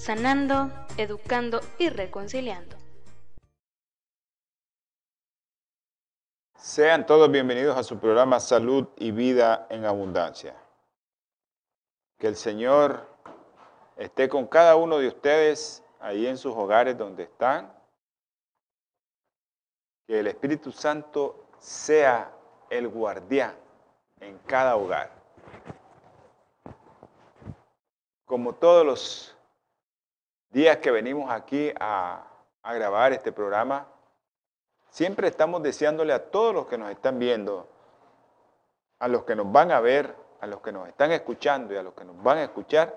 sanando, educando y reconciliando. Sean todos bienvenidos a su programa Salud y Vida en Abundancia. Que el Señor esté con cada uno de ustedes ahí en sus hogares donde están. Que el Espíritu Santo sea el guardián en cada hogar. Como todos los días que venimos aquí a, grabar este programa, siempre estamos deseándole a todos los que nos están viendo, a los que nos van a ver, a los que nos están escuchando y a los que nos van a escuchar,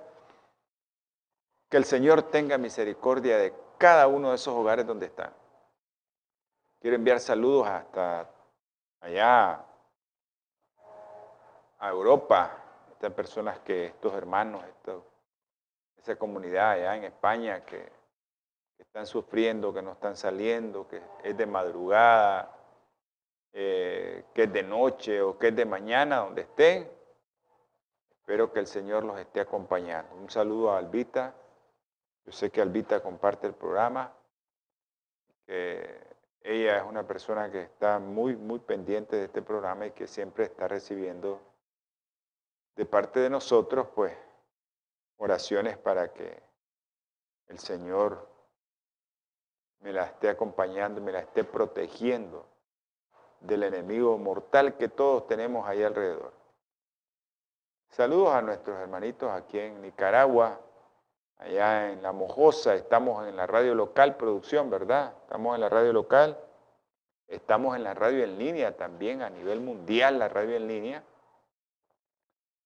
que el Señor tenga misericordia de cada uno de esos hogares donde están. Quiero enviar saludos hasta allá a Europa, estas personas que, estos hermanos, estos esa comunidad allá en España que, están sufriendo, que no están saliendo, que es de madrugada, eh, que es de noche o que es de mañana, donde estén. Espero que el Señor los esté acompañando. Un saludo a Albita. Yo sé que Albita comparte el programa, ella es una persona que está muy, muy pendiente de este programa y que siempre está recibiendo de parte de nosotros, pues, oraciones para que el Señor me la esté acompañando, me la esté protegiendo del enemigo mortal que todos tenemos ahí alrededor. Saludos a nuestros hermanitos aquí en Nicaragua, allá en La Mojosa, estamos en la radio local producción, ¿verdad? Estamos en la radio local, estamos en la radio en línea también a nivel mundial, la radio en línea,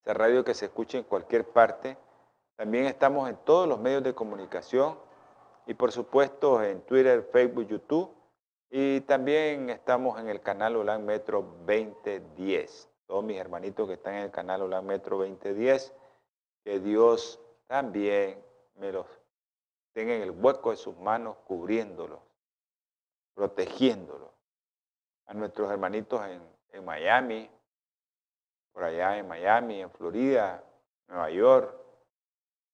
esa radio que se escucha en cualquier parte también estamos en todos los medios de comunicación y por supuesto en Twitter, Facebook, YouTube y también estamos en el canal Olan Metro 2010. Todos mis hermanitos que están en el canal Olan Metro 2010, que Dios también me los tenga en el hueco de sus manos cubriéndolos, protegiéndolos. A nuestros hermanitos en, en Miami, por allá en Miami, en Florida, Nueva York,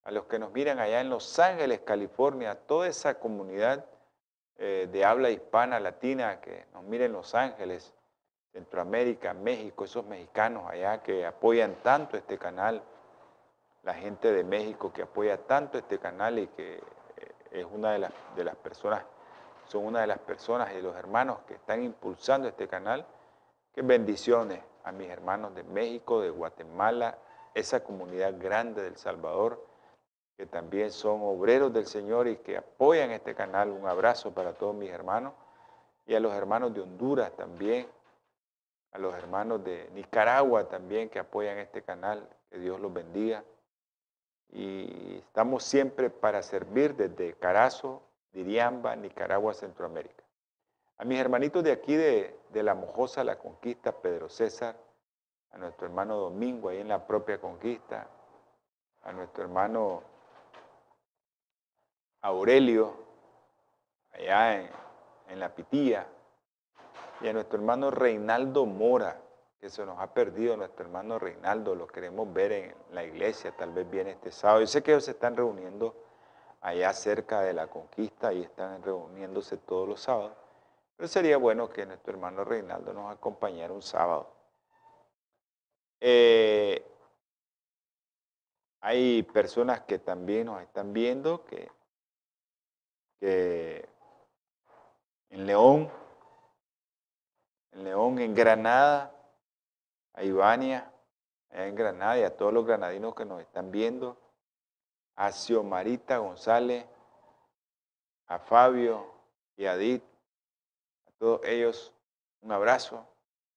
a los que nos miran allá en Los Ángeles, California, toda esa comunidad eh, de habla hispana, latina, que nos mira en Los Ángeles, Centroamérica, México, esos mexicanos allá que apoyan tanto este canal, la gente de México que apoya tanto este canal y que eh, es una de las, de las personas, son una de las personas y los hermanos que están impulsando este canal. Que bendiciones a mis hermanos de México, de Guatemala, esa comunidad grande del Salvador que también son obreros del Señor y que apoyan este canal. Un abrazo para todos mis hermanos y a los hermanos de Honduras también, a los hermanos de Nicaragua también que apoyan este canal. Que Dios los bendiga. Y estamos siempre para servir desde Carazo, Diriamba, Nicaragua, Centroamérica. A mis hermanitos de aquí de, de La Mojosa, La Conquista, Pedro César, a nuestro hermano Domingo ahí en la propia Conquista, a nuestro hermano Aurelio, allá en, La Pitía, y a nuestro hermano Reinaldo Mora, que se nos ha perdido, nuestro hermano Reinaldo, lo queremos ver en la iglesia, tal vez viene este sábado. Yo sé que ellos se están reuniendo allá cerca de la conquista y están reuniéndose todos los sábados, pero sería bueno que nuestro hermano Reinaldo nos acompañara un sábado. Eh, hay personas que también nos están viendo, que en León, en León, en Granada, a Ivania, en Granada y a todos los granadinos que nos están viendo, a Xiomarita González, a Fabio y a Edith, a todos ellos un abrazo,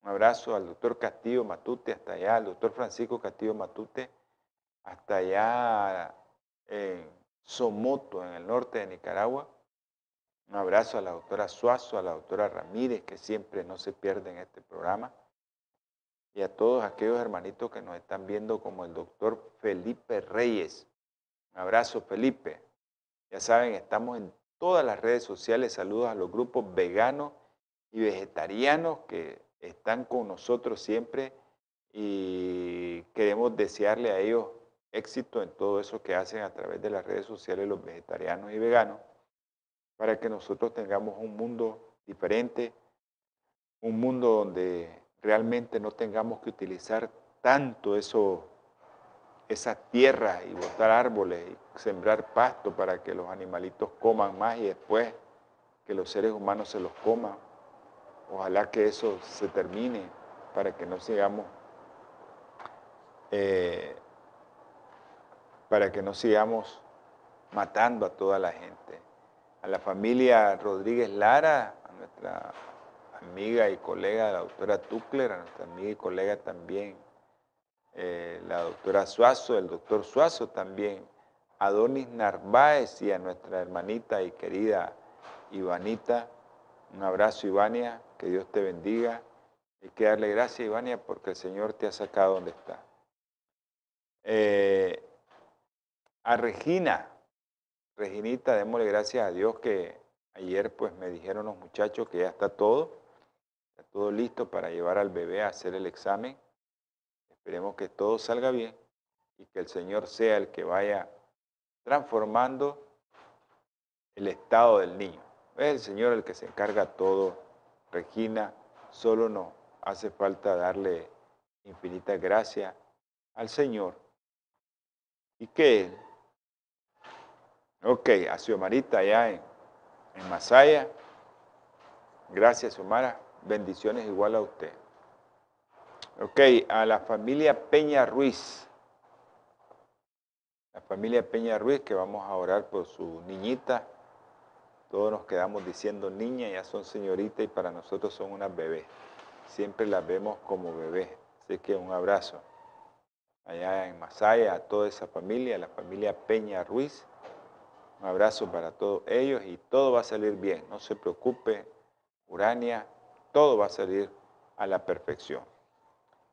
un abrazo al doctor Castillo Matute, hasta allá, al doctor Francisco Castillo Matute, hasta allá en Somoto, en el norte de Nicaragua. Un abrazo a la doctora Suazo, a la doctora Ramírez, que siempre no se pierde en este programa. Y a todos aquellos hermanitos que nos están viendo, como el doctor Felipe Reyes. Un abrazo, Felipe. Ya saben, estamos en todas las redes sociales. Saludos a los grupos veganos y vegetarianos que están con nosotros siempre y queremos desearle a ellos éxito en todo eso que hacen a través de las redes sociales los vegetarianos y veganos para que nosotros tengamos un mundo diferente, un mundo donde realmente no tengamos que utilizar tanto eso, esas tierras y botar árboles y sembrar pasto para que los animalitos coman más y después que los seres humanos se los coman. Ojalá que eso se termine para que no sigamos eh, para que no sigamos matando a toda la gente. A la familia Rodríguez Lara, a nuestra amiga y colega, la doctora Tuckler, a nuestra amiga y colega también, eh, la doctora Suazo, el doctor Suazo también, a Donis Narváez y a nuestra hermanita y querida Ivanita. Un abrazo, Ivania, que Dios te bendiga. Hay que darle gracias, Ivania, porque el Señor te ha sacado donde está. Eh, a Regina, Reginita, démosle gracias a Dios que ayer pues me dijeron los muchachos que ya está todo, está todo listo para llevar al bebé a hacer el examen. Esperemos que todo salga bien y que el Señor sea el que vaya transformando el estado del niño. Es el Señor el que se encarga todo. Regina, solo nos hace falta darle infinita gracia al Señor ¿Y qué? Ok, a Xiomarita allá en, en Masaya. Gracias, Xiomara. Bendiciones igual a usted. Ok, a la familia Peña Ruiz. La familia Peña Ruiz, que vamos a orar por su niñita. Todos nos quedamos diciendo niña, ya son señoritas y para nosotros son unas bebés. Siempre las vemos como bebés. Así que un abrazo allá en Masaya, a toda esa familia, la familia Peña Ruiz. Un abrazo para todos ellos y todo va a salir bien. No se preocupe, Urania, todo va a salir a la perfección.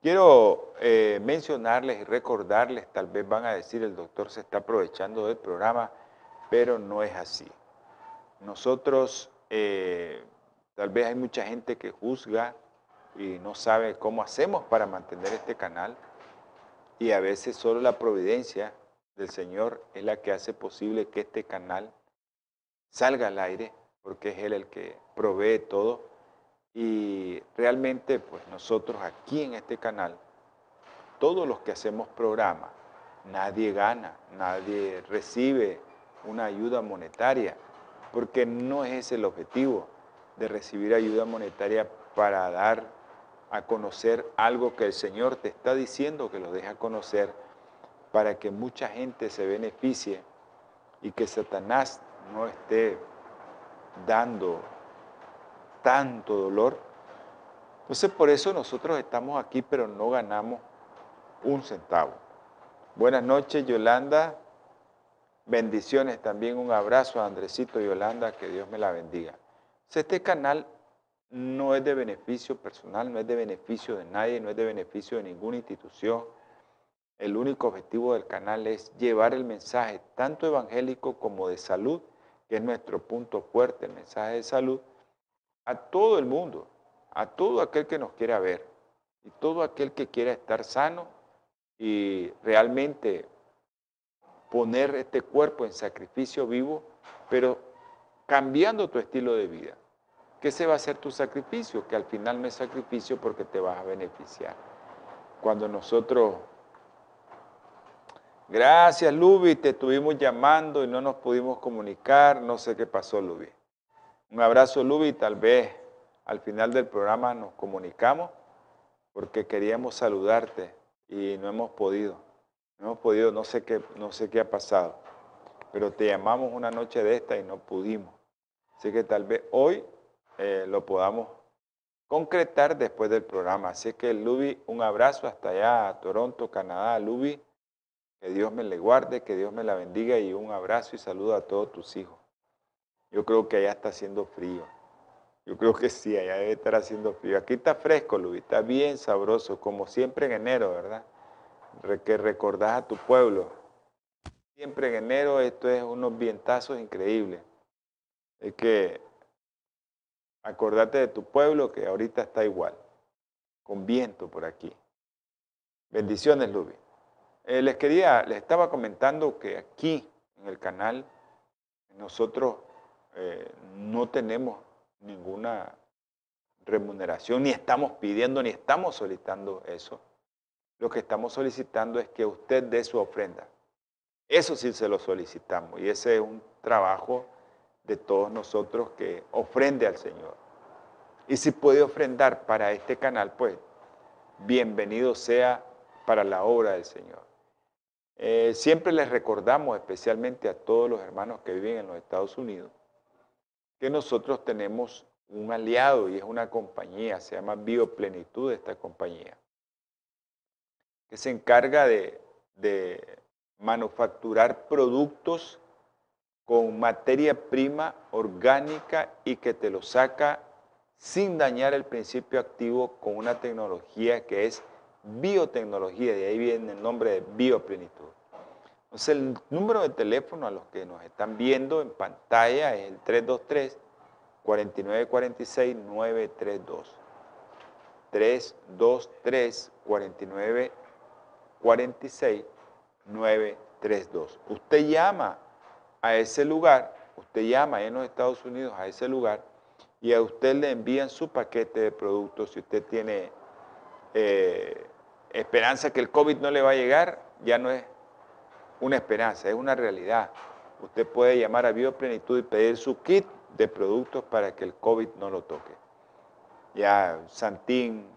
Quiero eh, mencionarles y recordarles, tal vez van a decir el doctor se está aprovechando del programa, pero no es así. Nosotros, eh, tal vez hay mucha gente que juzga y no sabe cómo hacemos para mantener este canal y a veces solo la providencia del Señor es la que hace posible que este canal salga al aire, porque es Él el que provee todo. Y realmente, pues nosotros aquí en este canal, todos los que hacemos programa, nadie gana, nadie recibe una ayuda monetaria, porque no es ese el objetivo de recibir ayuda monetaria para dar a conocer algo que el Señor te está diciendo que lo deja conocer para que mucha gente se beneficie y que Satanás no esté dando tanto dolor. Entonces por eso nosotros estamos aquí, pero no ganamos un centavo. Buenas noches, Yolanda. Bendiciones también, un abrazo a Andresito Yolanda, que Dios me la bendiga. Este canal no es de beneficio personal, no es de beneficio de nadie, no es de beneficio de ninguna institución. El único objetivo del canal es llevar el mensaje tanto evangélico como de salud, que es nuestro punto fuerte, el mensaje de salud, a todo el mundo, a todo aquel que nos quiera ver y todo aquel que quiera estar sano y realmente poner este cuerpo en sacrificio vivo, pero cambiando tu estilo de vida que se va a ser tu sacrificio, que al final no es sacrificio porque te vas a beneficiar. Cuando nosotros, gracias Lubi, te estuvimos llamando y no nos pudimos comunicar, no sé qué pasó Lubi. Un abrazo Lubi, tal vez al final del programa nos comunicamos porque queríamos saludarte y no hemos podido. No hemos podido, no sé qué, no sé qué ha pasado, pero te llamamos una noche de esta y no pudimos. Así que tal vez hoy eh, lo podamos concretar después del programa. Así que Luby, un abrazo hasta allá a Toronto, Canadá. Luby, Que Dios me le guarde, que Dios me la bendiga y un abrazo y saludo a todos tus hijos. Yo creo que allá está haciendo frío. Yo creo que sí, allá debe estar haciendo frío. Aquí está fresco, Luis, está bien sabroso, como siempre en enero, ¿verdad? Que recordás a tu pueblo. Siempre en enero esto es unos vientazos increíbles. Es que acordate de tu pueblo que ahorita está igual, con viento por aquí. Bendiciones, Lubi. Eh, les quería, les estaba comentando que aquí en el canal nosotros eh, no tenemos ninguna remuneración, ni estamos pidiendo, ni estamos solicitando eso. Lo que estamos solicitando es que usted dé su ofrenda. Eso sí se lo solicitamos y ese es un trabajo de todos nosotros que ofrende al Señor. Y si puede ofrendar para este canal, pues bienvenido sea para la obra del Señor. Eh, siempre les recordamos, especialmente a todos los hermanos que viven en los Estados Unidos, que nosotros tenemos un aliado y es una compañía, se llama Bioplenitud esta compañía, que se encarga de, de manufacturar productos con materia prima orgánica y que te lo saca sin dañar el principio activo con una tecnología que es biotecnología, de ahí viene el nombre de bioplenitud. Entonces el número de teléfono a los que nos están viendo en pantalla es el 323 4946 932. 323 4946 932. Usted llama a ese lugar, usted llama en los Estados Unidos a ese lugar y a usted le envían su paquete de productos. Si usted tiene eh, esperanza que el COVID no le va a llegar, ya no es una esperanza, es una realidad. Usted puede llamar a Bioplenitud y pedir su kit de productos para que el COVID no lo toque. Ya Santín,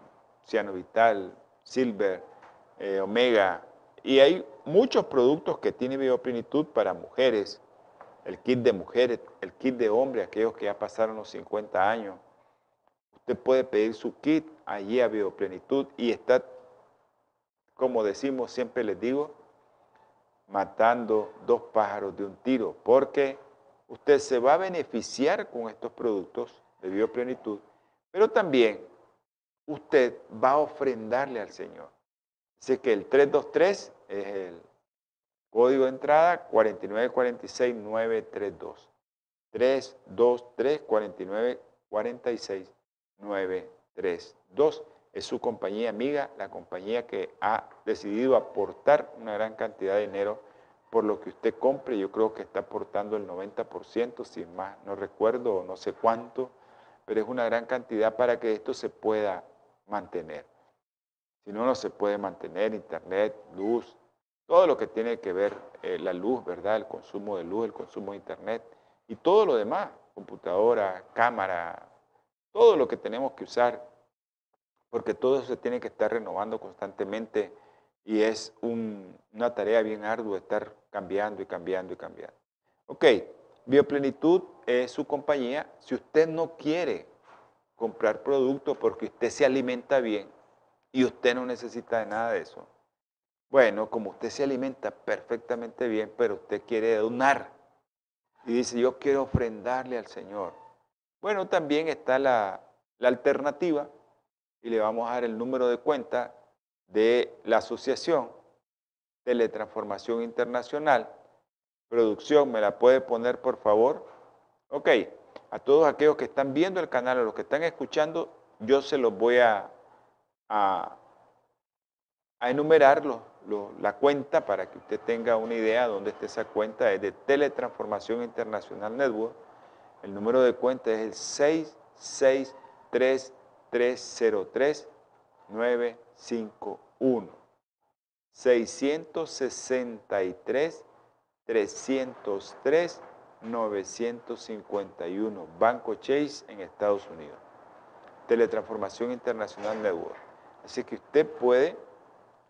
Ciano Vital, Silver, eh, Omega, y hay muchos productos que tiene Bioplenitud para mujeres, el kit de mujeres, el kit de hombres, aquellos que ya pasaron los 50 años. Usted puede pedir su kit allí a Bioplenitud y está, como decimos, siempre les digo, matando dos pájaros de un tiro, porque usted se va a beneficiar con estos productos de bioplenitud, pero también usted va a ofrendarle al Señor. Así que el 323 es el código de entrada 4946932. 323 4946 932 es su compañía amiga, la compañía que ha decidido aportar una gran cantidad de dinero por lo que usted compre. Yo creo que está aportando el 90%, si más no recuerdo o no sé cuánto, pero es una gran cantidad para que esto se pueda mantener. Si no, no se puede mantener internet, luz, todo lo que tiene que ver eh, la luz, ¿verdad? El consumo de luz, el consumo de internet y todo lo demás, computadora, cámara, todo lo que tenemos que usar porque todo eso se tiene que estar renovando constantemente y es una tarea bien ardua estar cambiando y cambiando y cambiando. Ok, Bioplenitud es su compañía. Si usted no quiere comprar productos porque usted se alimenta bien y usted no necesita de nada de eso, bueno, como usted se alimenta perfectamente bien, pero usted quiere donar y dice, yo quiero ofrendarle al Señor. Bueno, también está la, la alternativa y le vamos a dar el número de cuenta de la asociación Teletransformación Internacional. Producción, ¿me la puede poner por favor? Ok, a todos aquellos que están viendo el canal, a los que están escuchando, yo se los voy a, a, enumerar la cuenta para que usted tenga una idea de dónde está esa cuenta. Es de Teletransformación Internacional Network. El número de cuenta es el 663 303 951 663 303 951 Banco Chase en Estados Unidos. Teletransformación Internacional Network. Así que usted puede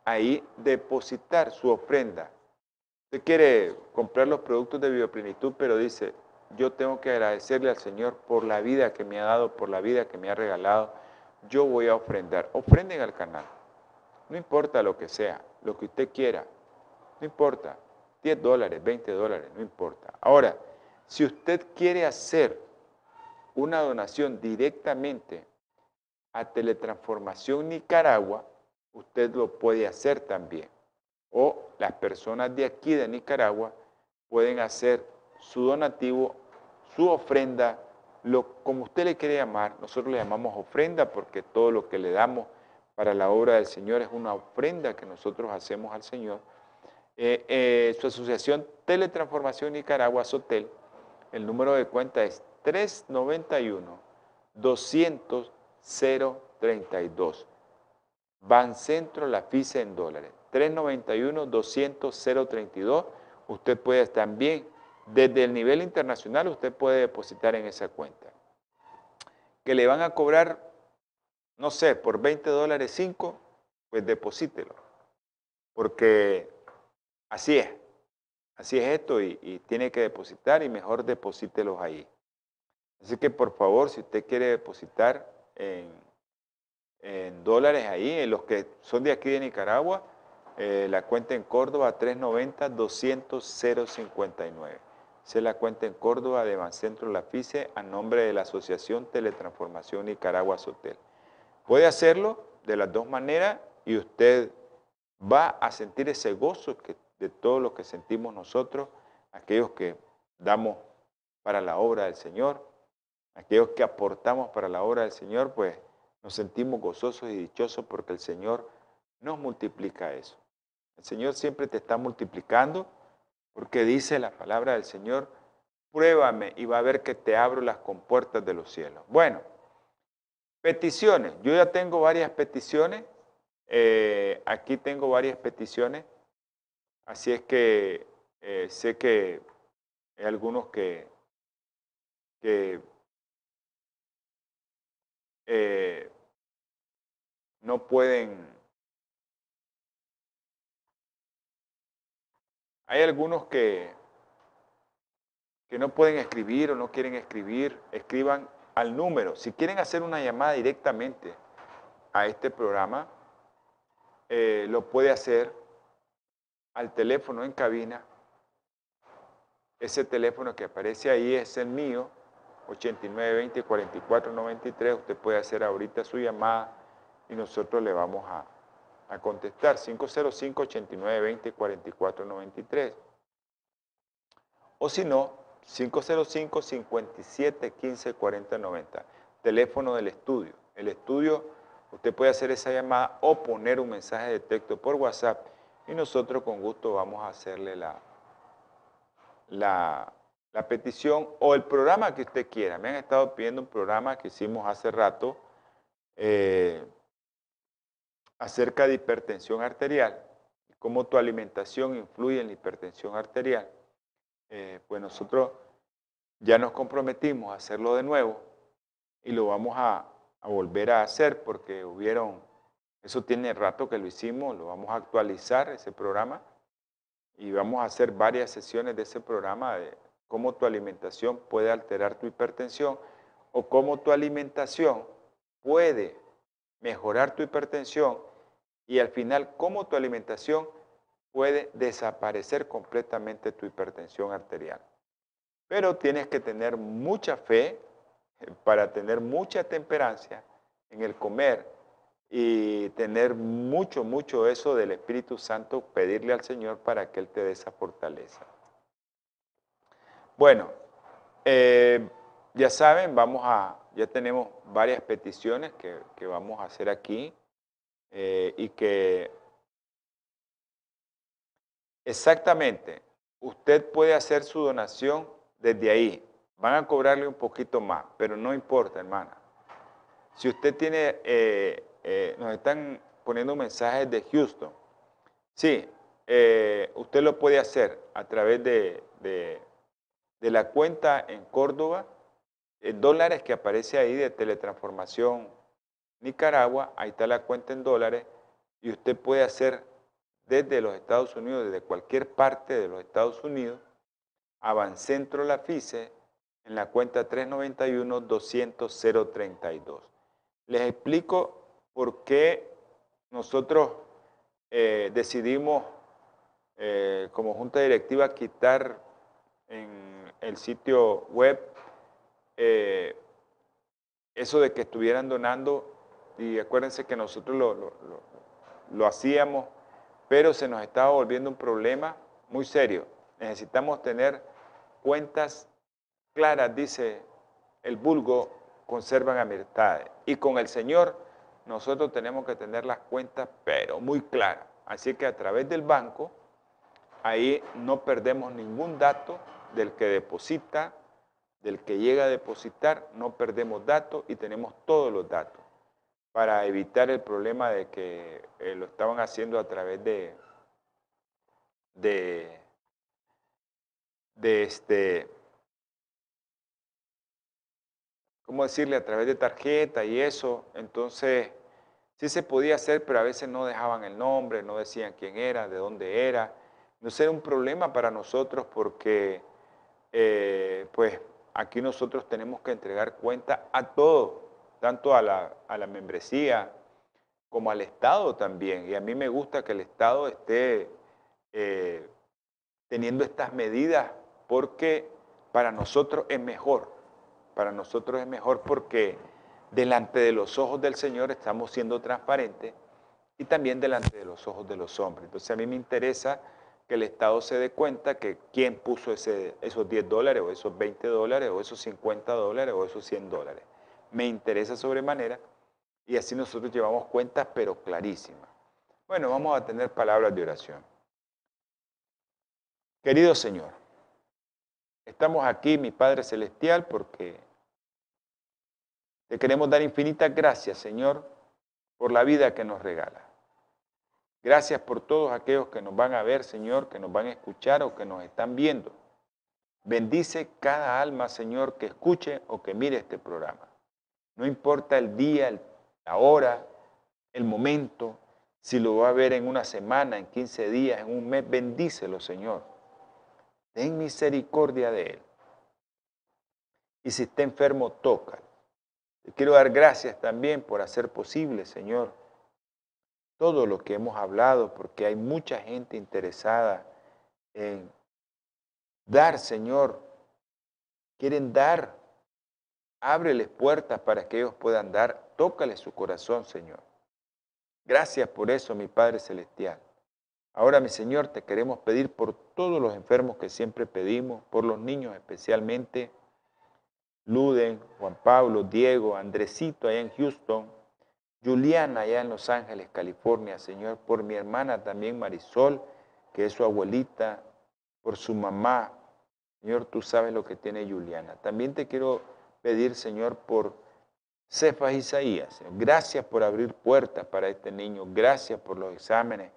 ahí depositar su ofrenda. Usted quiere comprar los productos de bioplenitud, pero dice, yo tengo que agradecerle al Señor por la vida que me ha dado, por la vida que me ha regalado yo voy a ofrendar. Ofrenden al canal. No importa lo que sea, lo que usted quiera. no importa, 10 dólares, 20 dólares, no importa. Ahora, si usted quiere hacer una donación directamente a Teletransformación Nicaragua, usted lo puede hacer también. O las personas de aquí de Nicaragua pueden hacer su donativo, su ofrenda, lo, como usted le quiere llamar. Nosotros le llamamos ofrenda porque todo lo que le damos para la obra del Señor es una ofrenda que nosotros hacemos al Señor. Eh, eh, su asociación Teletransformación Nicaragua, SOTEL, el número de cuenta es 391 200 032. Centro La FICE en dólares. 391 200 032. Usted puede también, desde el nivel internacional usted puede depositar en esa cuenta. Que le van a cobrar, no sé, por 20 dólares 5, pues deposítelo. Porque así es. Así es esto y, tiene que depositar y mejor deposítelos ahí. Así que por favor, si usted quiere depositar en, dólares ahí, en los que son de aquí de Nicaragua, eh, la cuenta en Córdoba 390 200 059 se la cuenta en Córdoba de Bancentro Lafice a nombre de la Asociación Teletransformación Nicaragua Sotel. Puede hacerlo de las dos maneras y usted va a sentir ese gozo que, de todo lo que sentimos nosotros, aquellos que damos para la obra del Señor, aquellos que aportamos para la obra del Señor, pues nos sentimos gozosos y dichosos porque el Señor nos multiplica eso. El Señor siempre te está multiplicando porque dice la palabra del Señor, pruébame y va a ver que te abro las compuertas de los cielos. Bueno. Peticiones. Yo ya tengo varias peticiones. Eh, aquí tengo varias peticiones. Así es que eh, sé que hay algunos que, eh, no pueden... Hay algunos que, que no pueden escribir o no quieren escribir. Escriban al número. Si quieren hacer una llamada directamente a este programa, eh, lo puede hacer al teléfono en cabina. Ese teléfono que aparece ahí es el mío, 8920-4493. Usted puede hacer ahorita su llamada y nosotros le vamos a, a contestar. 505-8920-4493. O si no, 505-57-15-40-90. Teléfono del estudio. El estudio, usted puede hacer esa llamada o poner un mensaje de texto por WhatsApp y nosotros con gusto vamos a hacerle la, la, petición o el programa que usted quiera. Me han estado pidiendo un programa que hicimos hace rato eh, acerca de hipertensión arterial, cómo tu alimentación influye en la hipertensión arterial. Eh, pues nosotros ya nos comprometimos a hacerlo de nuevo y lo vamos a, volver a hacer porque hubieron, eso tiene rato que lo hicimos, lo vamos a actualizar ese programa y vamos a hacer varias sesiones de ese programa de cómo tu alimentación puede alterar tu hipertensión o cómo tu alimentación puede mejorar tu hipertensión y al final cómo tu alimentación puede desaparecer completamente tu hipertensión arterial. Pero tienes que tener mucha fe eh, para tener mucha temperancia en el comer y tener mucho, mucho eso del Espíritu Santo, pedirle al Señor para que Él te dé esa fortaleza. Bueno, eh, ya saben, vamos a, ya tenemos varias peticiones que, vamos a hacer aquí eh, y que Exactamente. Usted puede hacer su donación desde ahí. Van a cobrarle un poquito más, pero no importa, hermana. Si usted tiene, eh, eh, nos están poniendo mensajes de Houston. Sí, usted lo puede hacer a través de, de, la cuenta en Córdoba, dólares que aparece ahí de Teletransformación Nicaragua. Ahí está la cuenta en dólares y usted puede hacer desde los Estados Unidos, desde cualquier parte de los Estados Unidos, a Bancentro La FICE en la cuenta 391-200-032. Les explico por qué nosotros eh, decidimos eh, como junta directiva quitar en el sitio web eh, eso de que estuvieran donando, y acuérdense que nosotros lo, lo hacíamos, pero se nos estaba volviendo un problema muy serio. Necesitamos tener cuentas claras, dice el vulgo, conservan amistades. Y con el Señor nosotros tenemos que tener las cuentas, pero muy claras. Así que a través del banco, ahí no perdemos ningún dato del que deposita, del que llega a depositar, no perdemos datos y tenemos todos los datos para evitar el problema de que eh, lo estaban haciendo a través de, de, de este, ¿cómo decirle? A través de tarjeta y eso. Entonces, sí se podía hacer, pero a veces no dejaban el nombre, no decían quién era, de dónde era. Entonces era un problema para nosotros porque, eh, pues, aquí nosotros tenemos que entregar cuenta a todo, tanto a la, a la membresía como al Estado también. Y a mí me gusta que el Estado esté eh, teniendo estas medidas porque para nosotros es mejor. Para nosotros es mejor porque delante de los ojos del Señor estamos siendo transparentes y también delante de los ojos de los hombres. Entonces a mí me interesa que el Estado se dé cuenta que quién puso ese, esos 10 dólares o esos 20 dólares o esos 50 dólares o esos 100 dólares. Me interesa sobremanera y así nosotros llevamos cuentas pero clarísimas. Bueno, vamos a tener palabras de oración. Querido Señor, estamos aquí, mi Padre Celestial, porque te queremos dar infinitas gracias, Señor, por la vida que nos regala. Gracias por todos aquellos que nos van a ver, Señor, que nos van a escuchar o que nos están viendo. Bendice cada alma, Señor, que escuche o que mire este programa. No importa el día, la hora, el momento, si lo va a ver en una semana, en 15 días, en un mes, bendícelo, Señor. Ten misericordia de él. Y si está enfermo, toca. Te quiero dar gracias también por hacer posible, Señor, todo lo que hemos hablado, porque hay mucha gente interesada en dar, Señor. Quieren dar. Ábreles puertas para que ellos puedan dar. Tócale su corazón, Señor. Gracias por eso, mi Padre Celestial. Ahora, mi Señor, te queremos pedir por todos los enfermos que siempre pedimos, por los niños especialmente, Luden, Juan Pablo, Diego, Andresito allá en Houston, Juliana allá en Los Ángeles, California, Señor, por mi hermana también Marisol, que es su abuelita, por su mamá. Señor, tú sabes lo que tiene Juliana. También te quiero pedir, Señor, por Cefas Isaías. Gracias por abrir puertas para este niño. Gracias por los exámenes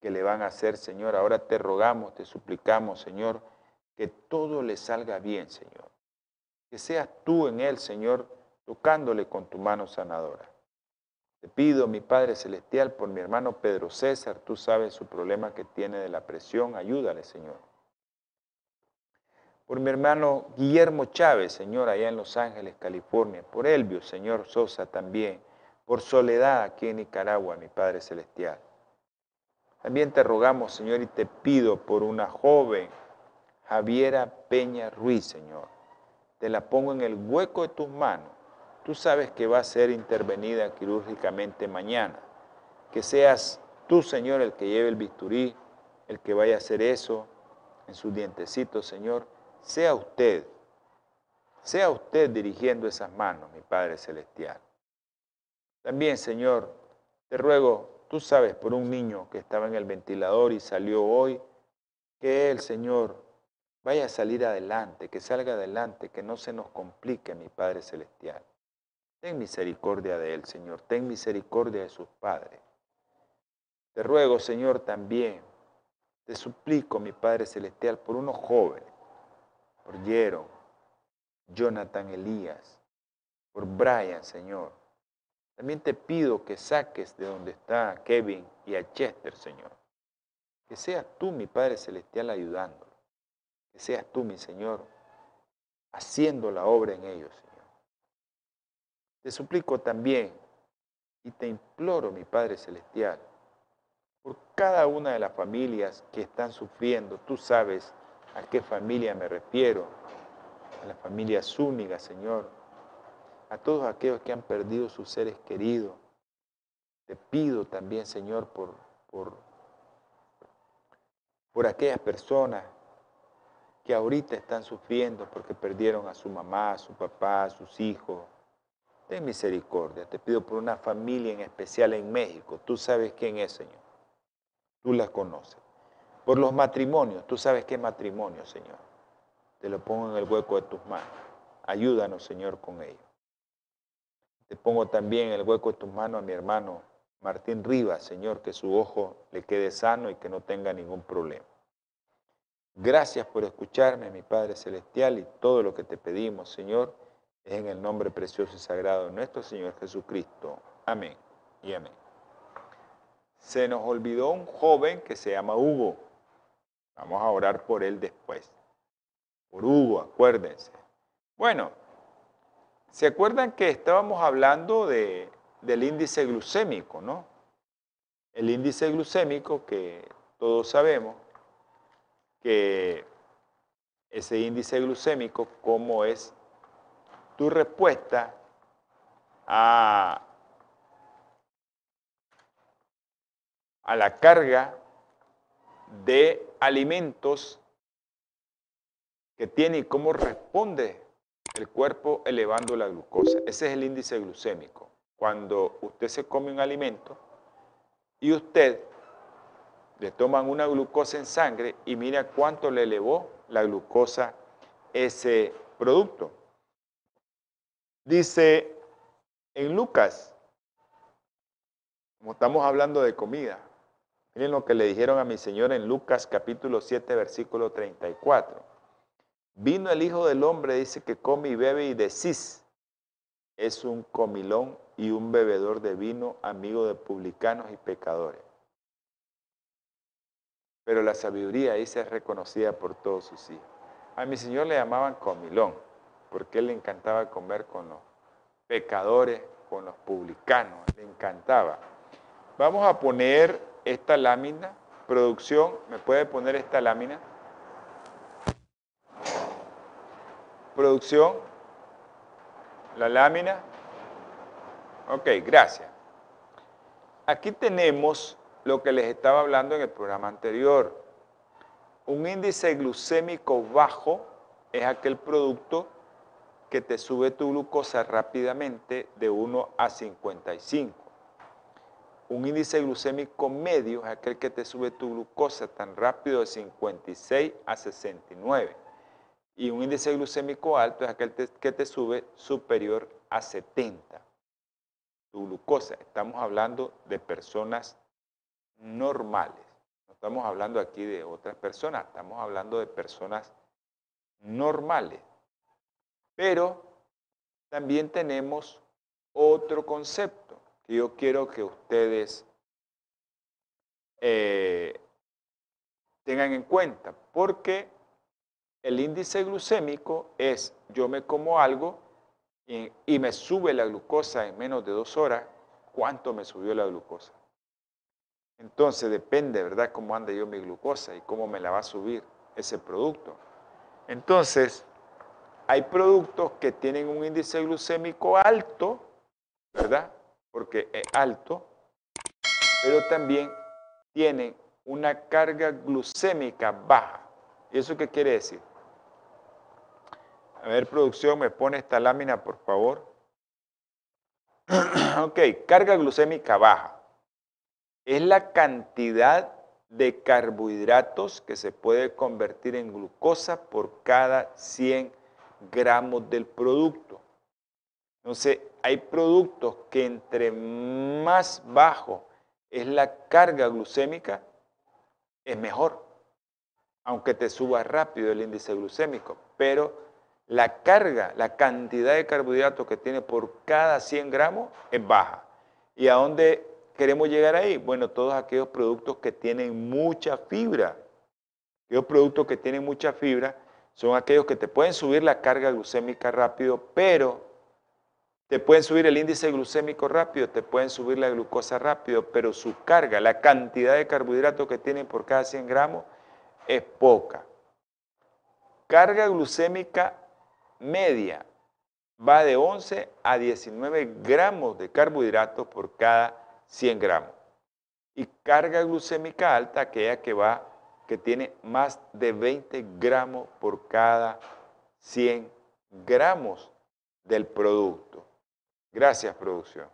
que le van a hacer, Señor. Ahora te rogamos, te suplicamos, Señor, que todo le salga bien, Señor que seas tú en él, Señor, tocándole con tu mano sanadora. Te pido, mi Padre Celestial, por mi hermano Pedro César, tú sabes su problema que tiene de la presión, ayúdale, Señor. Por mi hermano Guillermo Chávez, Señor, allá en Los Ángeles, California. Por Elvio, Señor Sosa también. Por Soledad aquí en Nicaragua, mi Padre Celestial. También te rogamos, Señor, y te pido por una joven, Javiera Peña Ruiz, Señor te la pongo en el hueco de tus manos. Tú sabes que va a ser intervenida quirúrgicamente mañana. Que seas tú, Señor, el que lleve el bisturí, el que vaya a hacer eso en sus dientecitos, Señor. Sea usted, sea usted dirigiendo esas manos, mi Padre Celestial. También, Señor, te ruego, tú sabes, por un niño que estaba en el ventilador y salió hoy, que él, Señor, vaya a salir adelante, que salga adelante, que no se nos complique, mi Padre Celestial. Ten misericordia de él, Señor, ten misericordia de sus padres. Te ruego, Señor, también, te suplico, mi Padre Celestial, por unos jóvenes, por Jero, Jonathan Elías, por Brian, Señor. También te pido que saques de donde está Kevin y a Chester, Señor. Que seas tú, mi Padre Celestial, ayudando que seas tú, mi Señor, haciendo la obra en ellos, Señor. Te suplico también y te imploro, mi Padre Celestial, por cada una de las familias que están sufriendo. Tú sabes a qué familia me refiero, a la familia Zúñiga, Señor, a todos aquellos que han perdido sus seres queridos. Te pido también, Señor, por, por, por aquellas personas que ahorita están sufriendo porque perdieron a su mamá, a su papá, a sus hijos. Ten misericordia. Te pido por una familia en especial en México. Tú sabes quién es, Señor. Tú la conoces. Por los matrimonios. Tú sabes qué matrimonio, Señor. Te lo pongo en el hueco de tus manos. Ayúdanos, Señor, con ello. Te pongo también en el hueco de tus manos a mi hermano Martín Rivas, Señor, que su ojo le quede sano y que no tenga ningún problema. Gracias por escucharme, mi Padre Celestial, y todo lo que te pedimos, Señor, es en el nombre precioso y sagrado de nuestro Señor Jesucristo. Amén y amén. Se nos olvidó un joven que se llama Hugo. Vamos a orar por él después. Por Hugo, acuérdense. Bueno, ¿se acuerdan que estábamos hablando de, del índice glucémico, no? El índice glucémico que todos sabemos que ese índice glucémico, cómo es tu respuesta a, a la carga de alimentos que tiene y cómo responde el cuerpo elevando la glucosa. Ese es el índice glucémico. Cuando usted se come un alimento y usted le toman una glucosa en sangre y mira cuánto le elevó la glucosa ese producto. Dice en Lucas, como estamos hablando de comida, miren lo que le dijeron a mi Señor en Lucas capítulo 7, versículo 34. Vino el Hijo del Hombre, dice que come y bebe y decís, es un comilón y un bebedor de vino, amigo de publicanos y pecadores pero la sabiduría dice es reconocida por todos sus hijos. A mi Señor le llamaban comilón, porque él le encantaba comer con los pecadores, con los publicanos, le encantaba. Vamos a poner esta lámina, producción, ¿me puede poner esta lámina? Producción, la lámina. Ok, gracias. Aquí tenemos lo que les estaba hablando en el programa anterior. Un índice glucémico bajo es aquel producto que te sube tu glucosa rápidamente de 1 a 55. Un índice glucémico medio es aquel que te sube tu glucosa tan rápido de 56 a 69. Y un índice glucémico alto es aquel que te sube superior a 70. Tu glucosa, estamos hablando de personas normales. No estamos hablando aquí de otras personas, estamos hablando de personas normales. Pero también tenemos otro concepto que yo quiero que ustedes eh, tengan en cuenta, porque el índice glucémico es yo me como algo y, y me sube la glucosa en menos de dos horas, ¿cuánto me subió la glucosa? Entonces depende, ¿verdad?, cómo anda yo mi glucosa y cómo me la va a subir ese producto. Entonces, hay productos que tienen un índice glucémico alto, ¿verdad? Porque es alto, pero también tienen una carga glucémica baja. ¿Y eso qué quiere decir? A ver, producción, me pone esta lámina, por favor. ok, carga glucémica baja es la cantidad de carbohidratos que se puede convertir en glucosa por cada 100 gramos del producto. Entonces, hay productos que entre más bajo es la carga glucémica, es mejor, aunque te suba rápido el índice glucémico, pero la carga, la cantidad de carbohidratos que tiene por cada 100 gramos es baja. ¿Y a dónde queremos llegar ahí? Bueno, todos aquellos productos que tienen mucha fibra. Aquellos productos que tienen mucha fibra son aquellos que te pueden subir la carga glucémica rápido, pero te pueden subir el índice glucémico rápido, te pueden subir la glucosa rápido, pero su carga, la cantidad de carbohidratos que tienen por cada 100 gramos es poca. Carga glucémica media va de 11 a 19 gramos de carbohidratos por cada 100 gramos. Y carga glucémica alta, aquella que va, que tiene más de 20 gramos por cada 100 gramos del producto. Gracias, producción.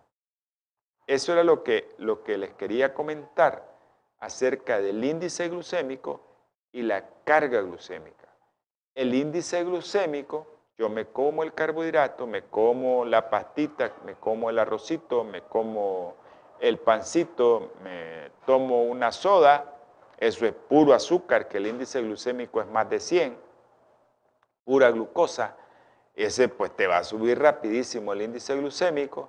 Eso era lo que, lo que les quería comentar acerca del índice glucémico y la carga glucémica. El índice glucémico, yo me como el carbohidrato, me como la pastita, me como el arrocito, me como el pancito, me tomo una soda, eso es puro azúcar, que el índice glucémico es más de 100, pura glucosa, ese pues te va a subir rapidísimo el índice glucémico.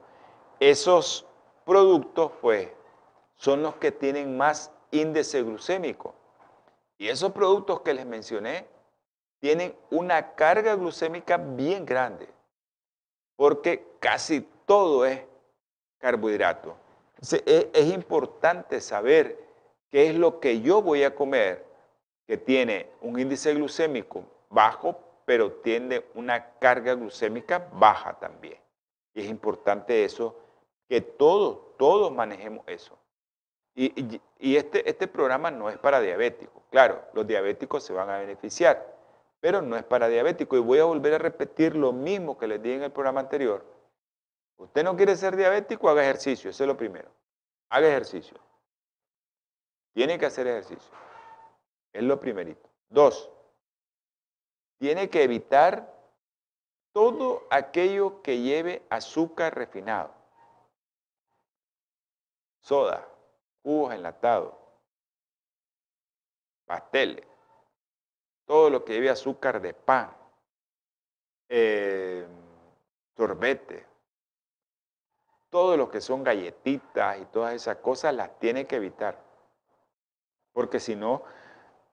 Esos productos pues son los que tienen más índice glucémico. Y esos productos que les mencioné tienen una carga glucémica bien grande, porque casi todo es carbohidrato. E, es importante saber qué es lo que yo voy a comer que tiene un índice glucémico bajo pero tiene una carga glucémica baja también. Y es importante eso, que todos, todos manejemos eso. Y, este, este programa no es para diabéticos. Claro, los diabéticos se van a beneficiar, pero no es para diabéticos. Y voy a volver a repetir lo mismo que les dije en el programa anterior. Usted no quiere ser diabético, haga ejercicio, eso es lo primero. Haga ejercicio. Tiene que hacer ejercicio. Es lo primerito. Dos, tiene que evitar todo aquello que lleve azúcar refinado. Soda, jugos enlatados, pasteles, todo lo que lleve azúcar de pan, eh, sorbete, todo lo que son galletitas y todas esas cosas las tiene que evitar. Porque si no,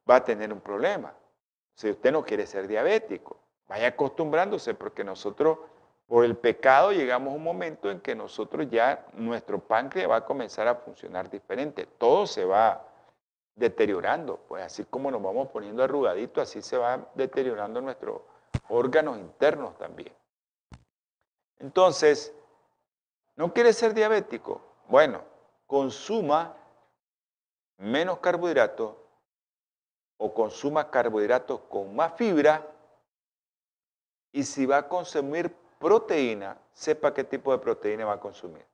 va a tener un problema. Si usted no quiere ser diabético, vaya acostumbrándose porque nosotros por el pecado llegamos a un momento en que nosotros ya nuestro páncreas va a comenzar a funcionar diferente. Todo se va deteriorando, pues así como nos vamos poniendo arrugaditos, así se va deteriorando nuestros órganos internos también. Entonces, ¿no quiere ser diabético? Bueno, consuma menos carbohidratos o consuma carbohidratos con más fibra y si va a consumir proteína, sepa qué tipo de proteína va a consumir.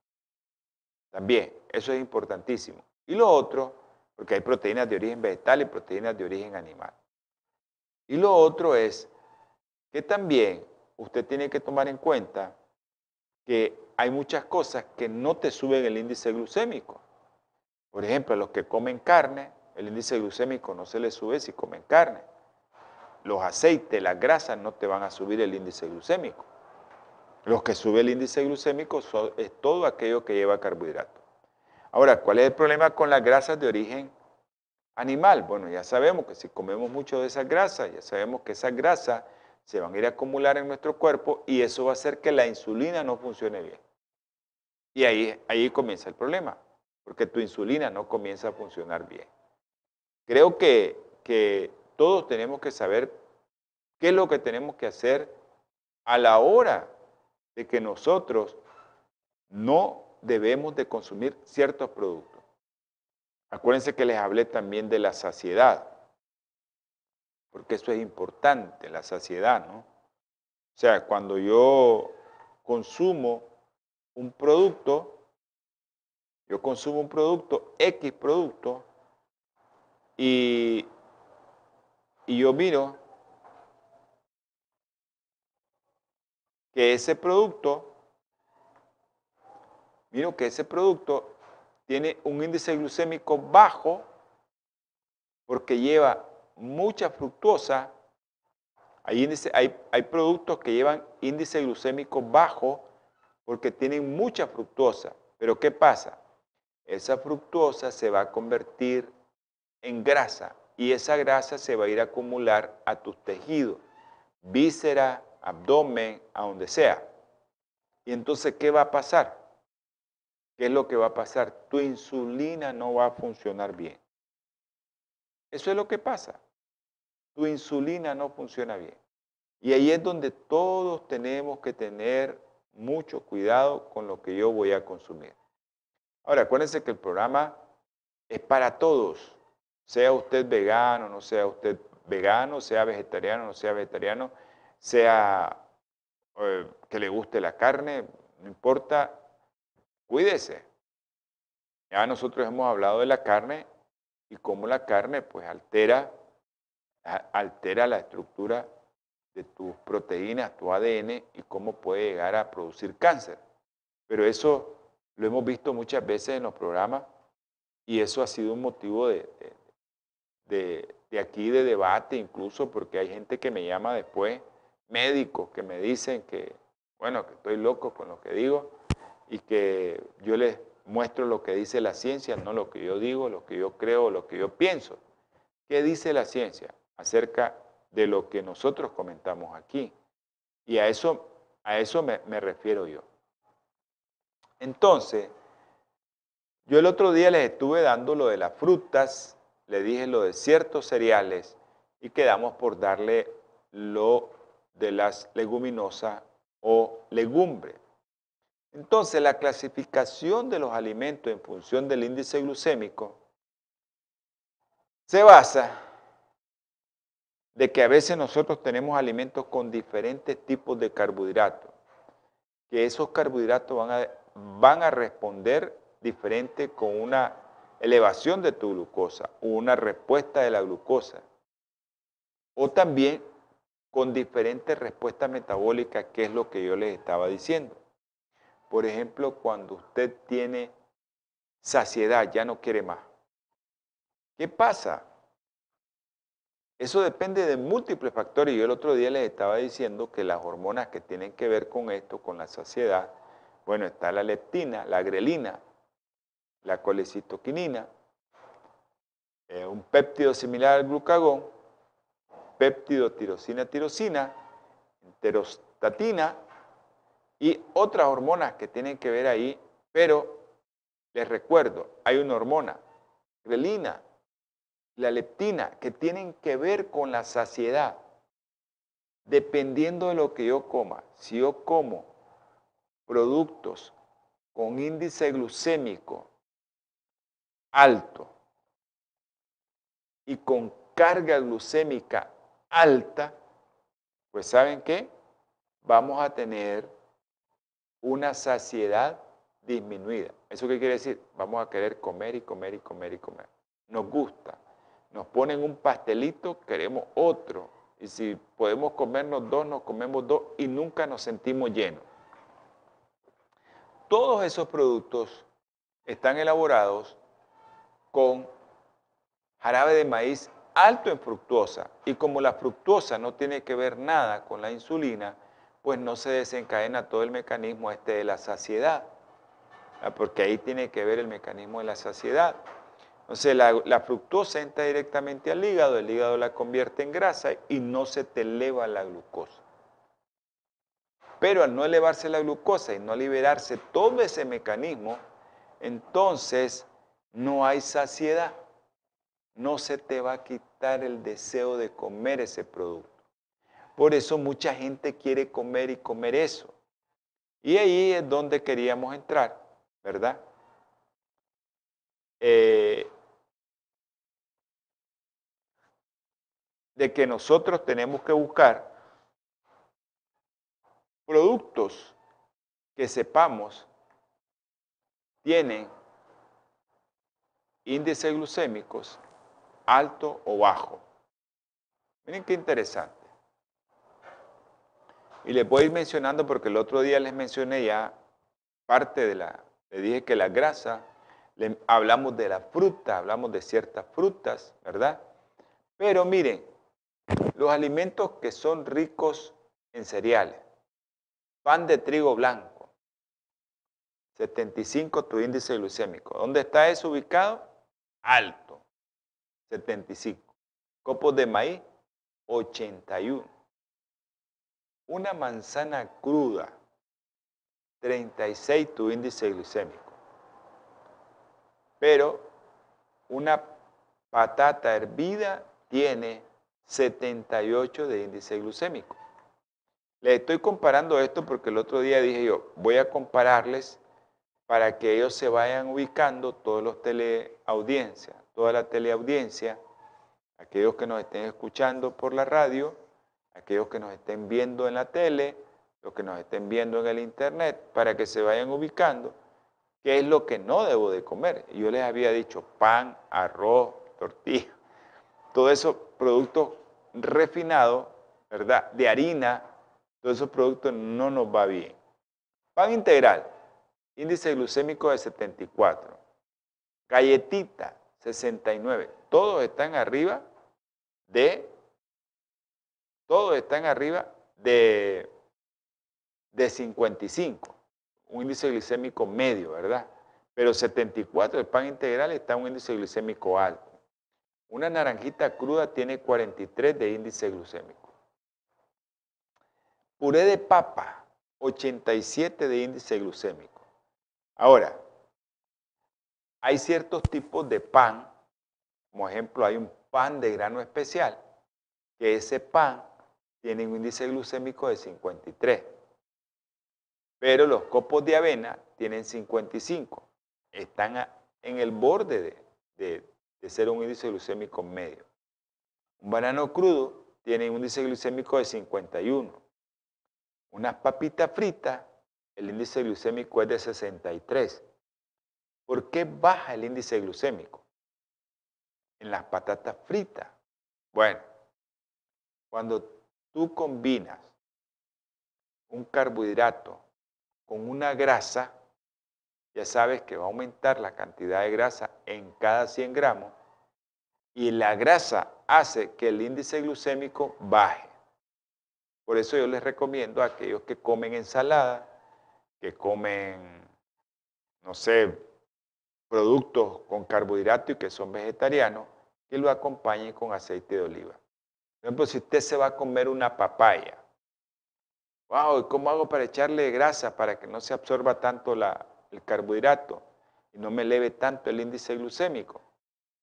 También, eso es importantísimo. Y lo otro, porque hay proteínas de origen vegetal y proteínas de origen animal. Y lo otro es que también usted tiene que tomar en cuenta que hay muchas cosas que no te suben el índice glucémico. Por ejemplo, los que comen carne, el índice glucémico no se le sube si comen carne. Los aceites, las grasas no te van a subir el índice glucémico. Los que sube el índice glucémico es todo aquello que lleva carbohidratos. Ahora, ¿cuál es el problema con las grasas de origen animal? Bueno, ya sabemos que si comemos mucho de esas grasas, ya sabemos que esas grasas se van a ir a acumular en nuestro cuerpo y eso va a hacer que la insulina no funcione bien. Y ahí, ahí comienza el problema, porque tu insulina no comienza a funcionar bien. Creo que, todos tenemos que saber qué es lo que tenemos que hacer a la hora de que nosotros no debemos de consumir ciertos productos. Acuérdense que les hablé también de la saciedad, porque eso es importante, la saciedad, ¿no? O sea, cuando yo consumo un producto, yo consumo un producto, X producto, y, yo miro que ese producto, miro que ese producto tiene un índice glucémico bajo porque lleva mucha fructosa. Hay, hay, hay productos que llevan índice glucémico bajo porque tienen mucha fructosa. Pero ¿qué pasa? Esa fructosa se va a convertir en grasa y esa grasa se va a ir a acumular a tus tejidos, víscera, abdomen, a donde sea. Y entonces, ¿qué va a pasar? ¿Qué es lo que va a pasar? Tu insulina no va a funcionar bien. Eso es lo que pasa. Tu insulina no funciona bien. Y ahí es donde todos tenemos que tener mucho cuidado con lo que yo voy a consumir. Ahora, acuérdense que el programa es para todos, sea usted vegano, no sea usted vegano, sea vegetariano, no sea vegetariano, sea eh, que le guste la carne, no importa, cuídese. Ya nosotros hemos hablado de la carne y cómo la carne pues altera, altera la estructura de tus proteínas, tu ADN y cómo puede llegar a producir cáncer. Pero eso lo hemos visto muchas veces en los programas y eso ha sido un motivo de, de, aquí de debate incluso porque hay gente que me llama después, médicos que me dicen que, bueno, que estoy loco con lo que digo y que yo les muestro lo que dice la ciencia, no lo que yo digo, lo que yo creo, lo que yo pienso. ¿Qué dice la ciencia acerca de lo que nosotros comentamos aquí? Y a eso, a eso me refiero yo. Entonces, yo el otro día les estuve dando lo de las frutas, le dije lo de ciertos cereales y quedamos por darle lo de las leguminosas o legumbres. Entonces, la clasificación de los alimentos en función del índice glucémico se basa de que a veces nosotros tenemos alimentos con diferentes tipos de carbohidratos, que esos carbohidratos van a, van a responder diferente con una elevación de tu glucosa o una respuesta de la glucosa, o también con diferentes respuestas metabólicas, que es lo que yo les estaba diciendo. Por ejemplo, cuando usted tiene saciedad, ya no quiere más. ¿Qué pasa? Eso depende de múltiples factores. Yo el otro día les estaba diciendo que las hormonas que tienen que ver con esto, con la saciedad, bueno, está la leptina, la grelina, la colecitoquinina, eh, un péptido similar al glucagón, péptido tirosina-tirosina, enterostatina, y otras hormonas que tienen que ver ahí, pero les recuerdo, hay una hormona, grelina, la leptina, que tienen que ver con la saciedad. Dependiendo de lo que yo coma, si yo como productos con índice glucémico alto y con carga glucémica alta, pues ¿saben qué? Vamos a tener una saciedad disminuida. ¿Eso qué quiere decir? Vamos a querer comer y comer y comer y comer. Nos gusta. Nos ponen un pastelito, queremos otro. Y si podemos comernos dos, nos comemos dos y nunca nos sentimos llenos. Todos esos productos están elaborados con jarabe de maíz alto en fructosa. Y como la fructosa no tiene que ver nada con la insulina, pues no se desencadena todo el mecanismo este de la saciedad, porque ahí tiene que ver el mecanismo de la saciedad. Entonces la, la, fructosa entra directamente al hígado, el hígado la convierte en grasa y no se te eleva la glucosa. Pero al no elevarse la glucosa y no liberarse todo ese mecanismo, entonces no hay saciedad. No se te va a quitar el deseo de comer ese producto. Por eso mucha gente quiere comer y comer eso. Y ahí es donde queríamos entrar, ¿verdad? Eh, de que nosotros tenemos que buscar productos que sepamos tienen índices glucémicos alto o bajo. Miren qué interesante. Y les voy a ir mencionando porque el otro día les mencioné ya parte de la, les dije que la grasa, hablamos de la fruta, hablamos de ciertas frutas, ¿verdad? Pero miren, los alimentos que son ricos en cereales, pan de trigo blanco, 75 tu índice glucémico. ¿Dónde está eso ubicado? Alto, 75. Copos de maíz, 81 una manzana cruda, 36 tu índice glicémico. Pero una patata hervida tiene 78 de índice glucémico. Les estoy comparando esto porque el otro día dije yo, voy a compararles para que ellos se vayan ubicando, todos los teleaudiencias, toda la teleaudiencia, aquellos que nos estén escuchando por la radio, aquellos que nos estén viendo en la tele, los que nos estén viendo en el internet, para que se vayan ubicando qué es lo que no debo de comer. Yo les había dicho pan, arroz, tortilla, todos esos productos refinados, ¿verdad? De harina, todos esos productos no nos va bien. Pan integral, índice glucémico de 74. Galletita, 69. Todos están arriba de, todos están arriba de, de 55. Un índice glicémico medio, ¿verdad? Pero 74 el pan integral está un índice glicémico alto. Una naranjita cruda tiene 43 de índice glucémico. Puré de papa, 87 de índice glucémico. Ahora, hay ciertos tipos de pan, como ejemplo hay un pan de grano especial, que ese pan tiene un índice glucémico de 53. Pero los copos de avena tienen 55. Están en el borde de, de ser un índice glucémico medio. Un banano crudo tiene un índice glucémico de 51. Unas papitas fritas, el índice glucémico es de 63. ¿Por qué baja el índice glucémico? En las patatas fritas. Bueno, cuando tú combinas un carbohidrato con una grasa, ya sabes que va a aumentar la cantidad de grasa en cada 100 gramos y la grasa hace que el índice glucémico baje. Por eso yo les recomiendo a aquellos que comen ensalada, que comen, no sé, productos con carbohidrato y que son vegetarianos, que lo acompañen con aceite de oliva. Por ejemplo, si usted se va a comer una papaya, wow, ¿cómo hago para echarle grasa para que no se absorba tanto el carbohidrato y no me eleve tanto el índice glucémico?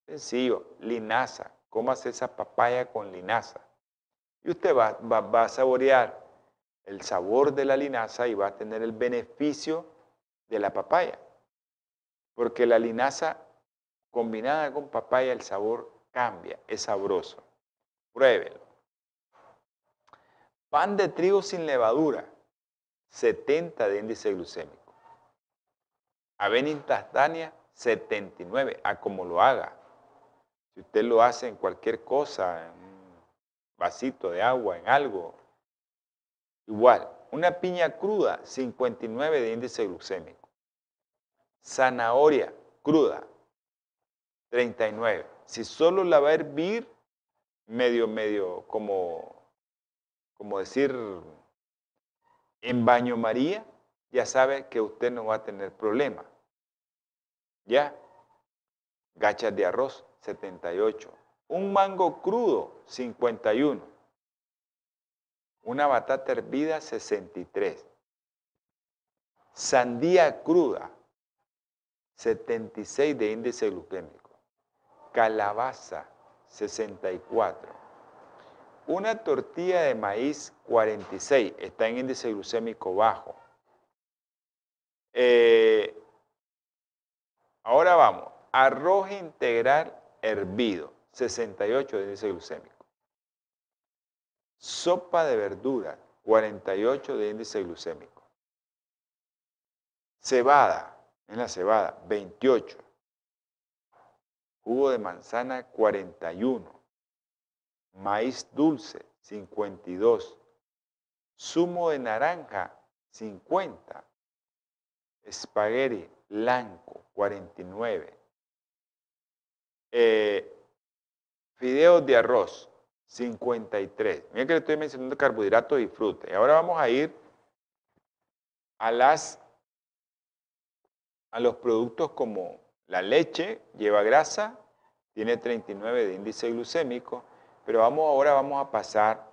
Sencillo, linaza. Cómase esa papaya con linaza. Y usted va, va a saborear el sabor de la linaza y va a tener el beneficio de la papaya. Porque la linaza combinada con papaya, el sabor cambia, es sabroso. Pruébelo. Pan de trigo sin levadura, 70 de índice glucémico. Avena instantánea, 79, a como lo haga. Si usted lo hace en cualquier cosa, en vasito de agua, en algo, igual. Una piña cruda, 59 de índice glucémico. Zanahoria cruda, 39. Si solo la va a hervir, medio, medio, como, como decir, en baño María, ya sabe que usted no va a tener problema. ¿Ya? Gachas de arroz, 78. Un mango crudo, 51. Una batata hervida, 63. Sandía cruda, 76 de índice glucémico. Calabaza, 64. Una tortilla de maíz, 46. Está en índice glucémico bajo. Eh, ahora vamos. Arroz integral hervido, 68 de índice glucémico. Sopa de verdura, 48 de índice glucémico. Cebada, en la cebada, 28. Jugo de manzana, 41. Maíz dulce, 52. Zumo de naranja, 50. Espagueti blanco, 49 eh, fideos de arroz, 53. Miren que le estoy mencionando carbohidratos y fruta. Y ahora vamos a ir a, las, a los productos como la leche, lleva grasa, tiene 39 de índice glucémico, pero vamos, ahora vamos a pasar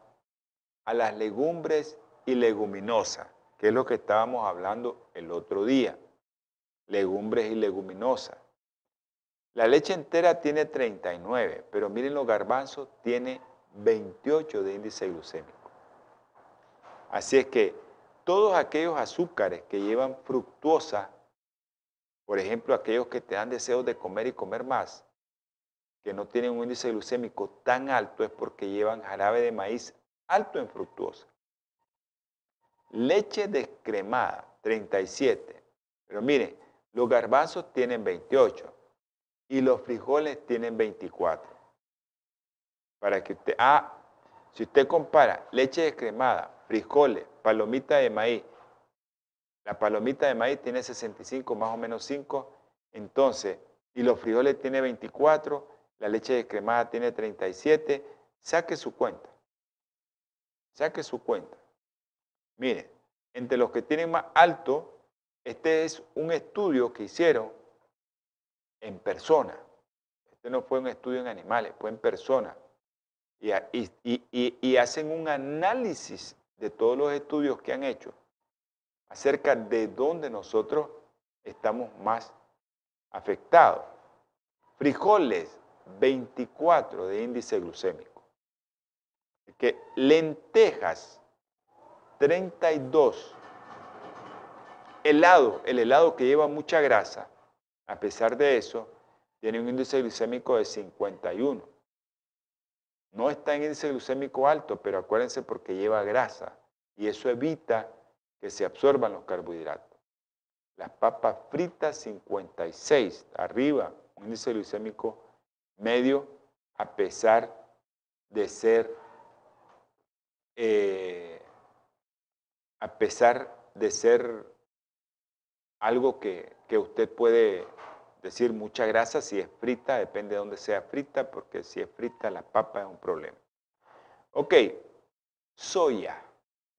a las legumbres y leguminosas, que es lo que estábamos hablando el otro día, legumbres y leguminosas. La leche entera tiene 39, pero miren los garbanzos, tiene 28 de índice glucémico. Así es que todos aquellos azúcares que llevan fructuosa, por ejemplo, aquellos que te dan deseos de comer y comer más, que no tienen un índice glucémico tan alto, es porque llevan jarabe de maíz alto en fructuosa. Leche descremada, 37. Pero miren, los garbanzos tienen 28 y los frijoles tienen 24. Para que usted, ah, si usted compara leche descremada, frijoles, palomita de maíz, la palomita de maíz tiene 65, más o menos 5, entonces, y los frijoles tiene 24, la leche descremada tiene 37, saque su cuenta. Saque su cuenta. Mire, entre los que tienen más alto, este es un estudio que hicieron en persona. Este no fue un estudio en animales, fue en persona. Y, hacen un análisis de todos los estudios que han hecho acerca de dónde nosotros estamos más afectados. Frijoles, 24 de índice glucémico. Que lentejas, 32. Helado, el helado que lleva mucha grasa, a pesar de eso, tiene un índice glucémico de 51. No está en índice glucémico alto, pero acuérdense porque lleva grasa y eso evita que se absorban los carbohidratos. Las papas fritas 56, arriba, un índice glucémico medio, a pesar de ser eh, a pesar de ser algo que, usted puede decir mucha grasa, si es frita, depende de dónde sea frita, porque si es frita la papa es un problema. Ok, soya.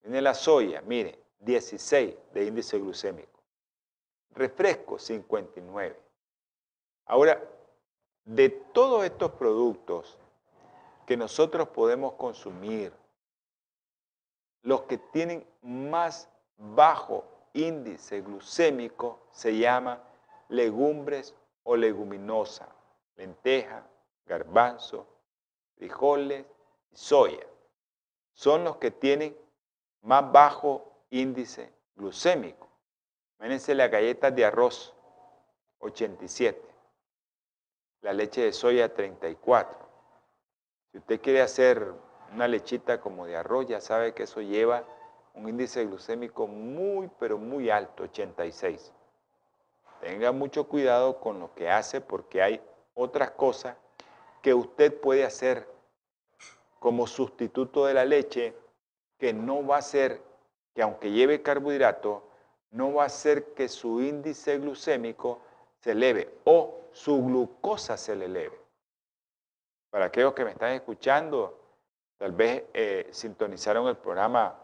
Viene la soya, mire, 16 de índice glucémico. Refresco, 59. Ahora, de todos estos productos que nosotros podemos consumir, los que tienen más bajo índice glucémico se llaman legumbres o leguminosa, lenteja, garbanzo, frijoles y soya. Son los que tienen más bajo índice glucémico. Imagínense las galletas de arroz, 87. La leche de soya, 34. Si usted quiere hacer una lechita como de arroz, ya sabe que eso lleva un índice glucémico muy, pero muy alto, 86. Tenga mucho cuidado con lo que hace porque hay otras cosas que usted puede hacer como sustituto de la leche que no va a ser, que aunque lleve carbohidrato, no va a hacer que su índice glucémico se eleve o su glucosa se le eleve. Para aquellos que me están escuchando, Tal vez eh, sintonizaron el programa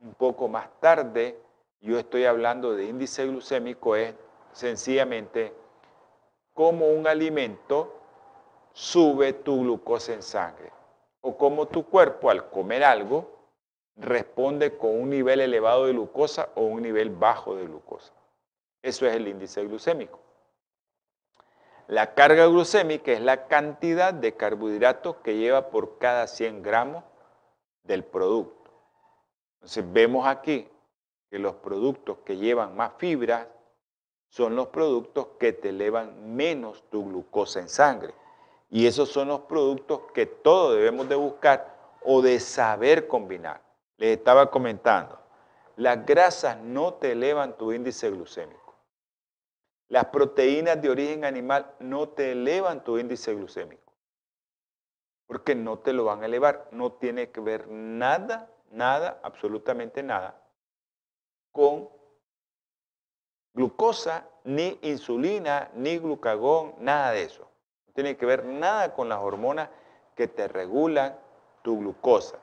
un poco más tarde. Yo estoy hablando de índice glucémico, es sencillamente cómo un alimento sube tu glucosa en sangre o cómo tu cuerpo al comer algo responde con un nivel elevado de glucosa o un nivel bajo de glucosa. Eso es el índice glucémico. La carga glucémica es la cantidad de carbohidratos que lleva por cada 100 gramos del producto. Entonces vemos aquí que los productos que llevan más fibras son los productos que te elevan menos tu glucosa en sangre. Y esos son los productos que todos debemos de buscar o de saber combinar. Les estaba comentando, las grasas no te elevan tu índice glucémico. Las proteínas de origen animal no te elevan tu índice glucémico, porque no te lo van a elevar. No tiene que ver nada, nada, absolutamente nada, con glucosa, ni insulina, ni glucagón, nada de eso. No tiene que ver nada con las hormonas que te regulan tu glucosa,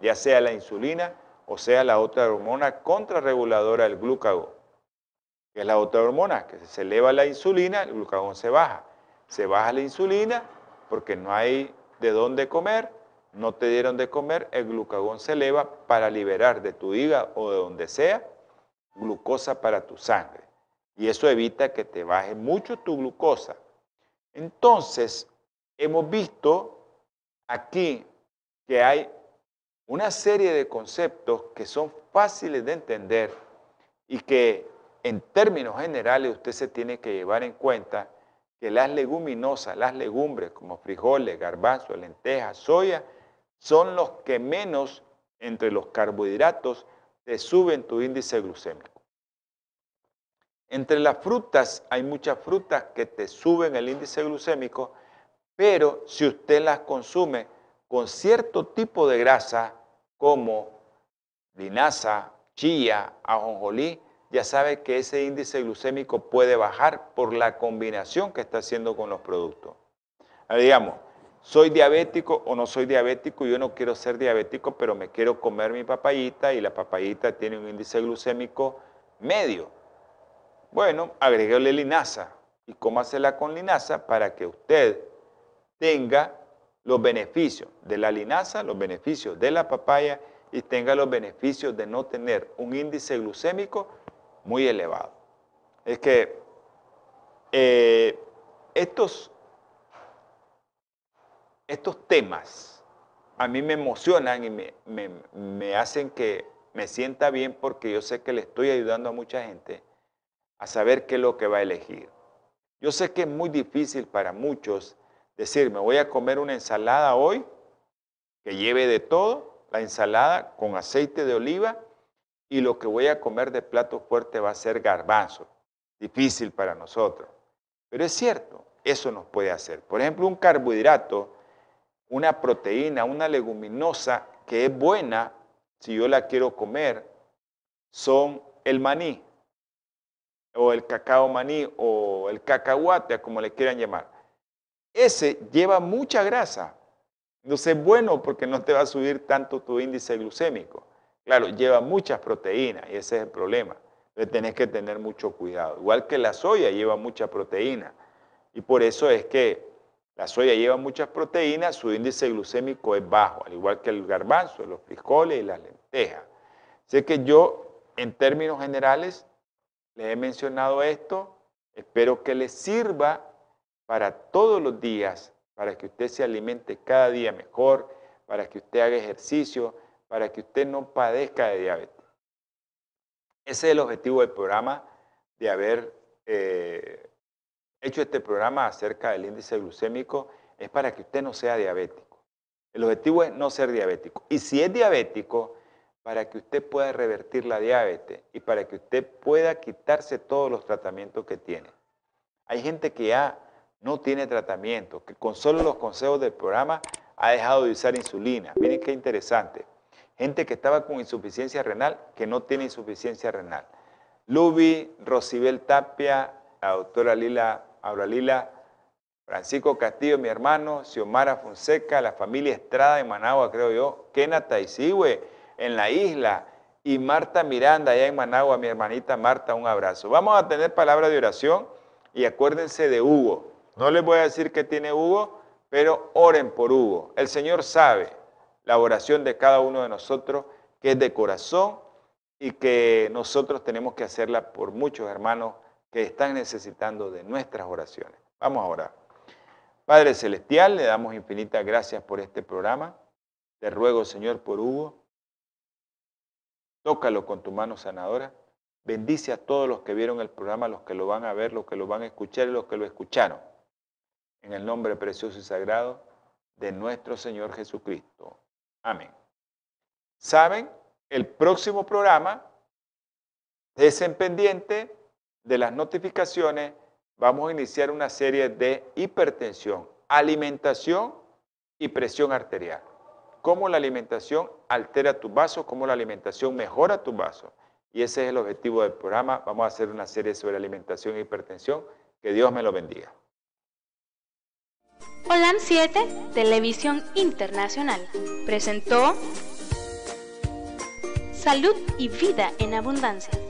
ya sea la insulina o sea la otra hormona contrarreguladora del glucagón que es la otra hormona, que se eleva la insulina, el glucagón se baja. Se baja la insulina porque no hay de dónde comer, no te dieron de comer, el glucagón se eleva para liberar de tu hígado o de donde sea glucosa para tu sangre. Y eso evita que te baje mucho tu glucosa. Entonces, hemos visto aquí que hay una serie de conceptos que son fáciles de entender y que en términos generales usted se tiene que llevar en cuenta que las leguminosas, las legumbres como frijoles, garbanzos, lentejas, soya, son los que menos entre los carbohidratos te suben tu índice glucémico. Entre las frutas hay muchas frutas que te suben el índice glucémico, pero si usted las consume con cierto tipo de grasa como linaza, chía, ajonjolí, ya sabe que ese índice glucémico puede bajar por la combinación que está haciendo con los productos. digamos, soy diabético o no soy diabético, yo no quiero ser diabético, pero me quiero comer mi papayita y la papayita tiene un índice glucémico medio. Bueno, agreguéle linaza y cómasela con linaza para que usted tenga los beneficios de la linaza, los beneficios de la papaya y tenga los beneficios de no tener un índice glucémico muy elevado. Es que eh, estos estos temas a mí me emocionan y me, hacen que me sienta bien porque yo sé que le estoy ayudando a mucha gente a saber qué es lo que va a elegir. Yo sé que es muy difícil para muchos decir, me voy a comer una ensalada hoy que lleve de todo, la ensalada con aceite de oliva y lo que voy a comer de plato fuerte va a ser garbanzo. Difícil para nosotros. Pero es cierto, eso nos puede hacer. Por ejemplo, un carbohidrato una proteína, una leguminosa que es buena si yo la quiero comer, son el maní, o el cacao maní, o el cacahuate, como le quieran llamar. Ese lleva mucha grasa. Entonces es bueno porque no te va a subir tanto tu índice glucémico. Claro, lleva muchas proteínas y ese es el problema. Entonces tenés que tener mucho cuidado. Igual que la soya lleva mucha proteína. Y por eso es que la soya lleva muchas proteínas, su índice glucémico es bajo, al igual que el garbanzo, los frijoles y las lentejas. Sé que yo, en términos generales, les he mencionado esto, espero que les sirva para todos los días, para que usted se alimente cada día mejor, para que usted haga ejercicio, para que usted no padezca de diabetes. Ese es el objetivo del programa, de haber eh, hecho este programa acerca del índice glucémico es para que usted no sea diabético. El objetivo es no ser diabético. Y si es diabético, para que usted pueda revertir la diabetes y para que usted pueda quitarse todos los tratamientos que tiene. Hay gente que ya no tiene tratamiento, que con solo los consejos del programa ha dejado de usar insulina. Miren qué interesante. Gente que estaba con insuficiencia renal, que no tiene insuficiencia renal. Luby, Rosibel Tapia, la doctora Lila Auralila Francisco Castillo, mi hermano, Xiomara Fonseca, la familia Estrada de Managua, creo yo, Kena Taizigüe en la isla y Marta Miranda allá en Managua, mi hermanita Marta, un abrazo. Vamos a tener palabra de oración y acuérdense de Hugo. No les voy a decir que tiene Hugo, pero oren por Hugo. El Señor sabe la oración de cada uno de nosotros, que es de corazón y que nosotros tenemos que hacerla por muchos hermanos que están necesitando de nuestras oraciones. Vamos a orar. Padre Celestial, le damos infinitas gracias por este programa. Te ruego, Señor, por Hugo. Tócalo con tu mano sanadora. Bendice a todos los que vieron el programa, los que lo van a ver, los que lo van a escuchar y los que lo escucharon. En el nombre precioso y sagrado de nuestro Señor Jesucristo. Amén. ¿Saben? El próximo programa es en pendiente de las notificaciones, vamos a iniciar una serie de hipertensión, alimentación y presión arterial. Cómo la alimentación altera tu vaso, cómo la alimentación mejora tu vaso. Y ese es el objetivo del programa. Vamos a hacer una serie sobre alimentación e hipertensión. Que Dios me lo bendiga. Holan 7, Televisión Internacional, presentó Salud y Vida en Abundancia